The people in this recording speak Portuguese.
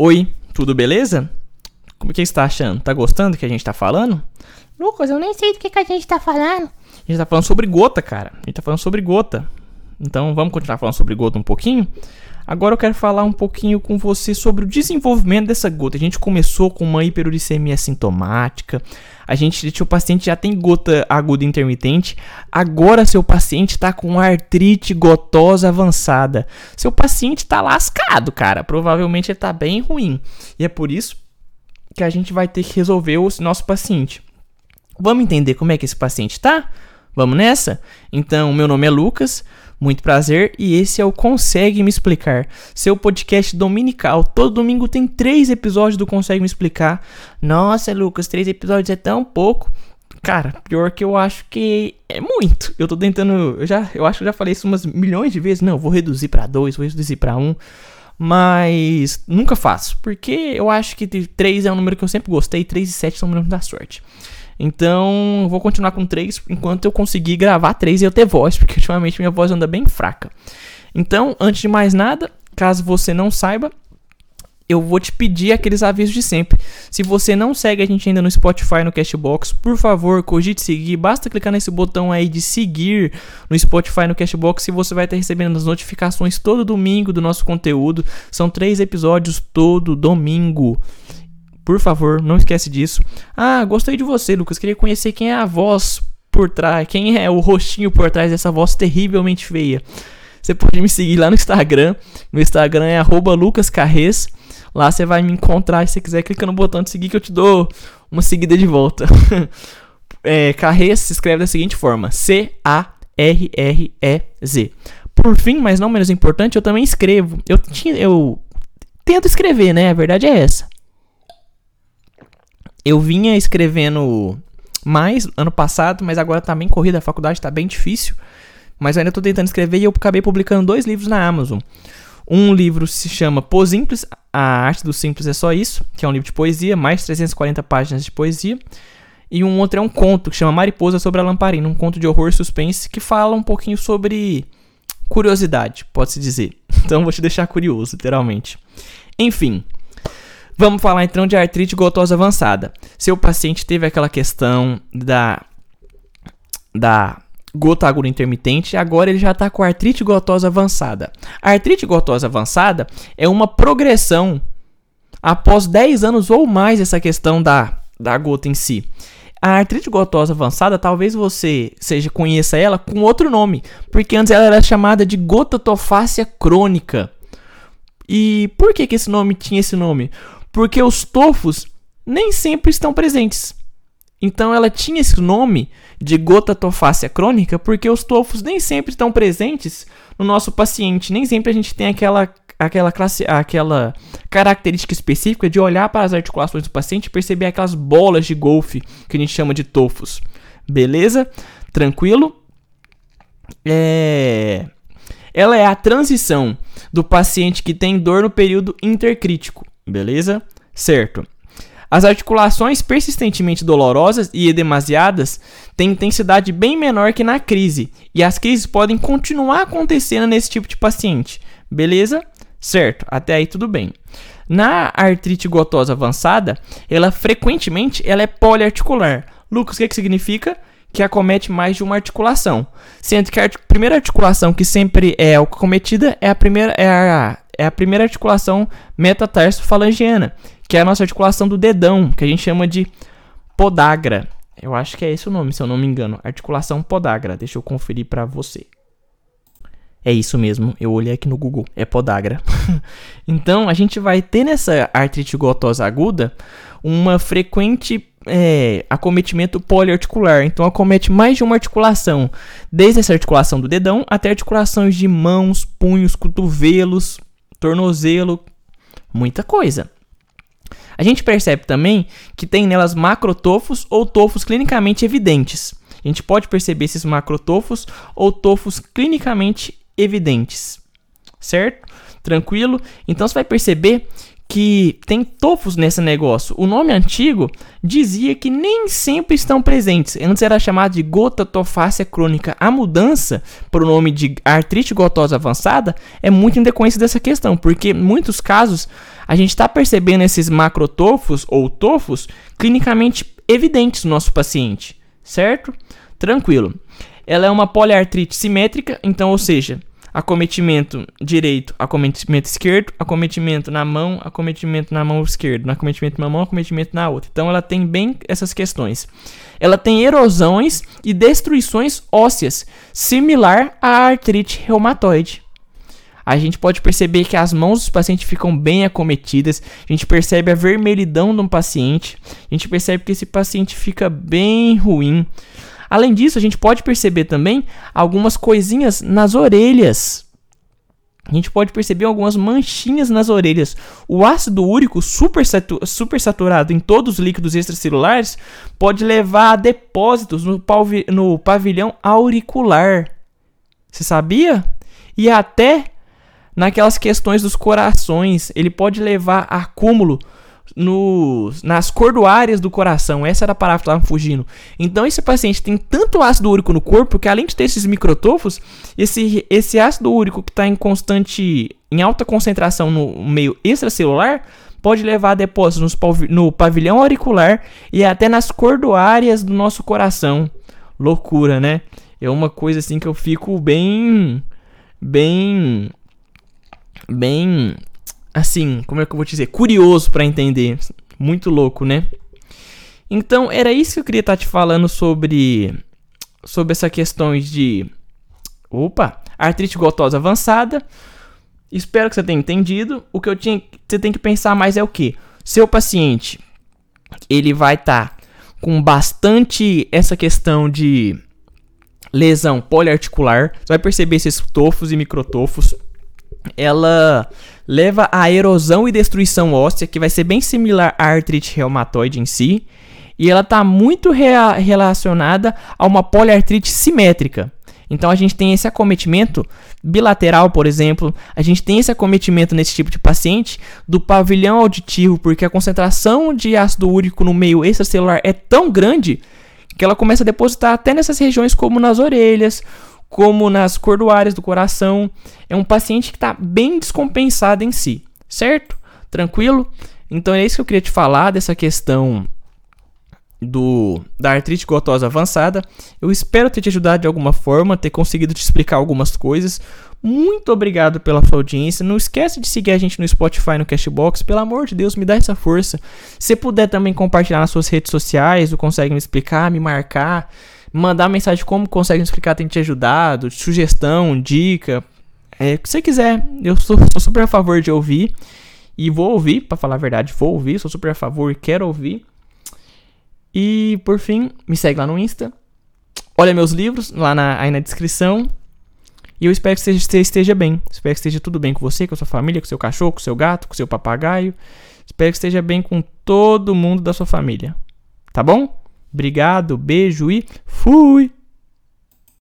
Oi, tudo beleza? Como que você está achando? Tá gostando do que a gente tá falando? Lucas, eu nem sei do que, que a gente tá falando. A gente tá falando sobre gota, cara. A gente tá falando sobre gota. Então vamos continuar falando sobre gota um pouquinho? Agora eu quero falar um pouquinho com você sobre o desenvolvimento dessa gota. A gente começou com uma hiperuricemia sintomática. A gente, o paciente já tem gota aguda intermitente. Agora seu paciente está com artrite gotosa avançada. Seu paciente está lascado, cara. Provavelmente ele está bem ruim. E é por isso que a gente vai ter que resolver o nosso paciente. Vamos entender como é que esse paciente está? Vamos nessa? Então, meu nome é Lucas. Muito prazer e esse é o Consegue Me Explicar, seu podcast dominical. Todo domingo tem três episódios do Consegue Me Explicar. Nossa, Lucas, três episódios é tão pouco. Cara, pior que eu acho que é muito. Eu tô tentando, eu já, eu acho que eu já falei isso umas milhões de vezes. Não, vou reduzir para dois, vou reduzir para um. Mas nunca faço, porque eu acho que 3 é um número que eu sempre gostei, 3 e 7 são números da sorte. Então, vou continuar com três enquanto eu conseguir gravar três e eu ter voz, porque ultimamente minha voz anda bem fraca. Então, antes de mais nada, caso você não saiba, eu vou te pedir aqueles avisos de sempre. Se você não segue a gente ainda no Spotify, no Cashbox, por favor, cogite seguir. Basta clicar nesse botão aí de seguir no Spotify, no Cashbox, e você vai estar recebendo as notificações todo domingo do nosso conteúdo. São três episódios todo domingo. Por favor, não esquece disso. Ah, gostei de você, Lucas. Queria conhecer quem é a voz por trás, quem é o rostinho por trás dessa voz terrivelmente feia. Você pode me seguir lá no Instagram. No Instagram é lucascarres. Lá você vai me encontrar. Se você quiser, clica no botão de seguir que eu te dou uma seguida de volta. é, Carres se escreve da seguinte forma: C-A-R-R-E-Z. Por fim, mas não menos importante, eu também escrevo. Eu, eu tento escrever, né? A verdade é essa eu vinha escrevendo mais ano passado, mas agora tá bem corrida, a faculdade tá bem difícil. Mas eu ainda tô tentando escrever e eu acabei publicando dois livros na Amazon. Um livro se chama Pô Simples, A Arte do Simples é Só Isso, que é um livro de poesia, mais 340 páginas de poesia. E um outro é um conto que chama Mariposa sobre a Lamparina, um conto de horror e suspense que fala um pouquinho sobre curiosidade, pode-se dizer. Então vou te deixar curioso, literalmente. Enfim, Vamos falar então de artrite gotosa avançada. Seu paciente teve aquela questão da da gota aguda intermitente, agora ele já está com artrite gotosa avançada. A artrite gotosa avançada é uma progressão após 10 anos ou mais essa questão da, da gota em si. A artrite gotosa avançada, talvez você seja conheça ela com outro nome, porque antes ela era chamada de gotatofácia crônica. E por que, que esse nome tinha esse nome? Porque os tofos nem sempre estão presentes. Então ela tinha esse nome de gota tofácea crônica porque os tofos nem sempre estão presentes no nosso paciente, nem sempre a gente tem aquela aquela classe, aquela característica específica de olhar para as articulações do paciente e perceber aquelas bolas de golfe que a gente chama de tofos. Beleza? Tranquilo? É... Ela é a transição do paciente que tem dor no período intercrítico Beleza? Certo. As articulações persistentemente dolorosas e edemasiadas têm intensidade bem menor que na crise, e as crises podem continuar acontecendo nesse tipo de paciente. Beleza? Certo, até aí tudo bem. Na artrite gotosa avançada, ela frequentemente ela é poliarticular. Lucas, o que, que significa? Que acomete mais de uma articulação. Sendo que a primeira articulação que sempre é acometida é a primeira é a é a primeira articulação metatarso-falangiana, que é a nossa articulação do dedão, que a gente chama de podagra. Eu acho que é esse o nome, se eu não me engano. Articulação podagra. Deixa eu conferir para você. É isso mesmo, eu olhei aqui no Google, é podagra. então, a gente vai ter nessa artrite gotosa aguda uma frequente é, acometimento poliarticular. Então, acomete mais de uma articulação, desde essa articulação do dedão até articulações de mãos, punhos, cotovelos, tornozelo, muita coisa. A gente percebe também que tem nelas macrotofos ou tofos clinicamente evidentes. A gente pode perceber esses macrotofos ou tofos clinicamente evidentes. Certo? Tranquilo? Então você vai perceber que tem tofos nesse negócio. O nome antigo dizia que nem sempre estão presentes. Antes era chamado de gota tofácea crônica. A mudança para o nome de artrite gotosa avançada é muito em decorrência dessa questão, porque em muitos casos a gente está percebendo esses macrotofos ou tofos clinicamente evidentes no nosso paciente, certo? Tranquilo. Ela é uma poliartrite simétrica, então, ou seja, acometimento direito, acometimento esquerdo, acometimento na mão, acometimento na mão esquerda, acometimento na mão, acometimento na outra. Então ela tem bem essas questões. Ela tem erosões e destruições ósseas, similar à artrite reumatoide. A gente pode perceber que as mãos dos pacientes ficam bem acometidas, a gente percebe a vermelhidão de um paciente, a gente percebe que esse paciente fica bem ruim. Além disso, a gente pode perceber também algumas coisinhas nas orelhas. A gente pode perceber algumas manchinhas nas orelhas. O ácido úrico super, saturado em todos os líquidos extracelulares pode levar a depósitos no, no pavilhão auricular. Você sabia? E até naquelas questões dos corações, ele pode levar a acúmulo no, nas cordoárias do coração. Essa era a que estava fugindo. Então, esse paciente tem tanto ácido úrico no corpo que, além de ter esses microtofos, esse, esse ácido úrico que está em constante, em alta concentração no meio extracelular, pode levar a depósitos no pavilhão auricular e até nas cordoárias do nosso coração. Loucura, né? É uma coisa assim que eu fico bem. Bem. Bem assim, como é que eu vou te dizer? Curioso para entender. Muito louco, né? Então, era isso que eu queria estar tá te falando sobre sobre essa questão de opa, artrite gotosa avançada. Espero que você tenha entendido. O que eu tinha, você tem que pensar mais é o que? Seu paciente, ele vai estar tá com bastante essa questão de lesão poliarticular. Você vai perceber esses tofos e microtofos. Ela leva à erosão e destruição óssea, que vai ser bem similar à artrite reumatoide em si, e ela está muito rea relacionada a uma poliartrite simétrica. Então a gente tem esse acometimento bilateral, por exemplo, a gente tem esse acometimento nesse tipo de paciente do pavilhão auditivo, porque a concentração de ácido úrico no meio extracelular é tão grande que ela começa a depositar até nessas regiões como nas orelhas, como nas cordoárias do coração. É um paciente que está bem descompensado em si, certo? Tranquilo? Então é isso que eu queria te falar dessa questão do da artrite gotosa avançada. Eu espero ter te ajudado de alguma forma, ter conseguido te explicar algumas coisas. Muito obrigado pela sua audiência. Não esquece de seguir a gente no Spotify, no Cashbox. Pelo amor de Deus, me dá essa força. Se puder também compartilhar nas suas redes sociais, ou consegue me explicar, me marcar mandar mensagem como consegue explicar, tem te ajudado, sugestão, dica, é o que você quiser. Eu sou, sou super a favor de ouvir e vou ouvir, para falar a verdade, vou ouvir, sou super a favor e quero ouvir. E por fim, me segue lá no Insta. Olha meus livros lá na, aí na descrição. E eu espero que você esteja bem. Espero que esteja tudo bem com você, com a sua família, com seu cachorro, com seu gato, com seu papagaio. Espero que esteja bem com todo mundo da sua família. Tá bom? Obrigado, beijo e fui!